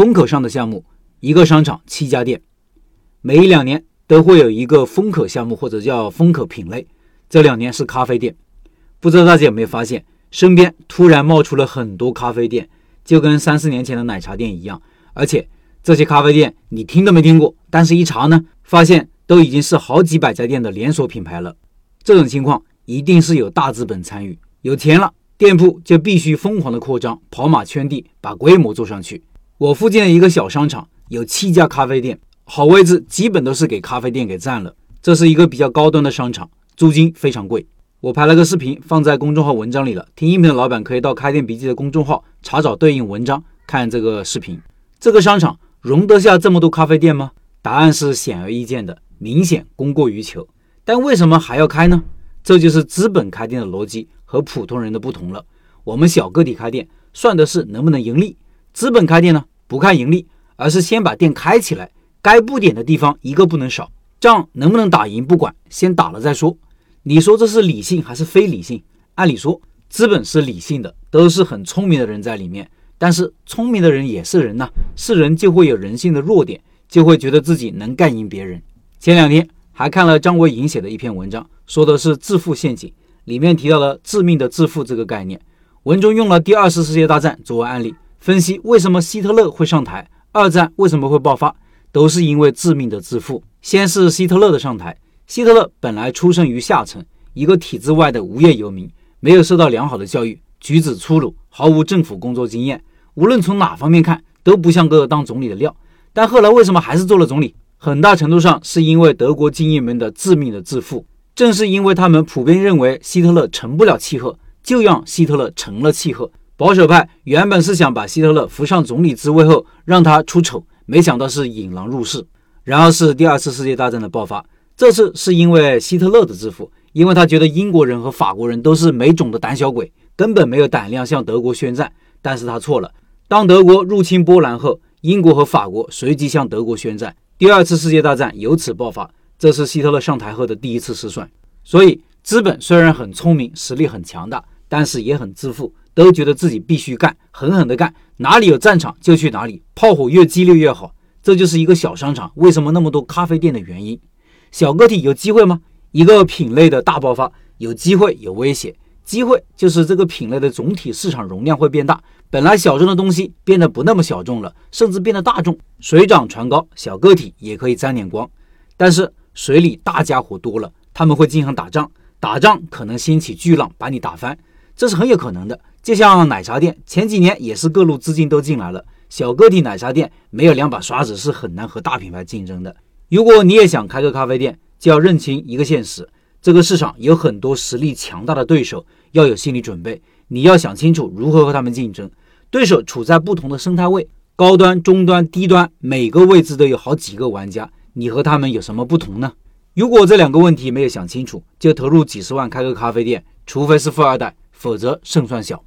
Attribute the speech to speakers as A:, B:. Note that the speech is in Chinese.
A: 风口上的项目，一个商场七家店，每一两年都会有一个风口项目或者叫风口品类。这两年是咖啡店，不知道大家有没有发现，身边突然冒出了很多咖啡店，就跟三四年前的奶茶店一样。而且这些咖啡店你听都没听过，但是一查呢，发现都已经是好几百家店的连锁品牌了。这种情况一定是有大资本参与，有钱了，店铺就必须疯狂的扩张，跑马圈地，把规模做上去。我附近的一个小商场有七家咖啡店，好位置基本都是给咖啡店给占了。这是一个比较高端的商场，租金非常贵。我拍了个视频放在公众号文章里了，听音频的老板可以到开店笔记的公众号查找对应文章看这个视频。这个商场容得下这么多咖啡店吗？答案是显而易见的，明显供过于求。但为什么还要开呢？这就是资本开店的逻辑和普通人的不同了。我们小个体开店算的是能不能盈利，资本开店呢？不看盈利，而是先把店开起来，该布点的地方一个不能少。仗能不能打赢不管，先打了再说。你说这是理性还是非理性？按理说，资本是理性的，都是很聪明的人在里面。但是聪明的人也是人呐，是人就会有人性的弱点，就会觉得自己能干赢别人。前两天还看了张维迎写的一篇文章，说的是致富陷阱，里面提到了致命的致富这个概念。文中用了第二次世界大战作为案例。分析为什么希特勒会上台，二战为什么会爆发，都是因为致命的自负。先是希特勒的上台，希特勒本来出生于下层，一个体制外的无业游民，没有受到良好的教育，举止粗鲁，毫无政府工作经验，无论从哪方面看都不像个当总理的料。但后来为什么还是做了总理？很大程度上是因为德国精英们的致命的自负。正是因为他们普遍认为希特勒成不了气候，就让希特勒成了气候。保守派原本是想把希特勒扶上总理之位后让他出丑，没想到是引狼入室。然后是第二次世界大战的爆发，这次是因为希特勒的致富，因为他觉得英国人和法国人都是没种的胆小鬼，根本没有胆量向德国宣战。但是他错了，当德国入侵波兰后，英国和法国随即向德国宣战，第二次世界大战由此爆发。这是希特勒上台后的第一次失算。所以，资本虽然很聪明，实力很强大，但是也很自负。都觉得自己必须干，狠狠地干，哪里有战场就去哪里，炮火越激烈越好。这就是一个小商场为什么那么多咖啡店的原因。小个体有机会吗？一个品类的大爆发有机会，有危险。机会就是这个品类的总体市场容量会变大，本来小众的东西变得不那么小众了，甚至变得大众，水涨船高，小个体也可以沾点光。但是水里大家伙多了，他们会经常打仗，打仗可能掀起巨浪把你打翻，这是很有可能的。就像奶茶店，前几年也是各路资金都进来了，小个体奶茶店没有两把刷子是很难和大品牌竞争的。如果你也想开个咖啡店，就要认清一个现实：这个市场有很多实力强大的对手，要有心理准备。你要想清楚如何和他们竞争。对手处在不同的生态位，高端、中端、低端，每个位置都有好几个玩家，你和他们有什么不同呢？如果这两个问题没有想清楚，就投入几十万开个咖啡店，除非是富二代，否则胜算小。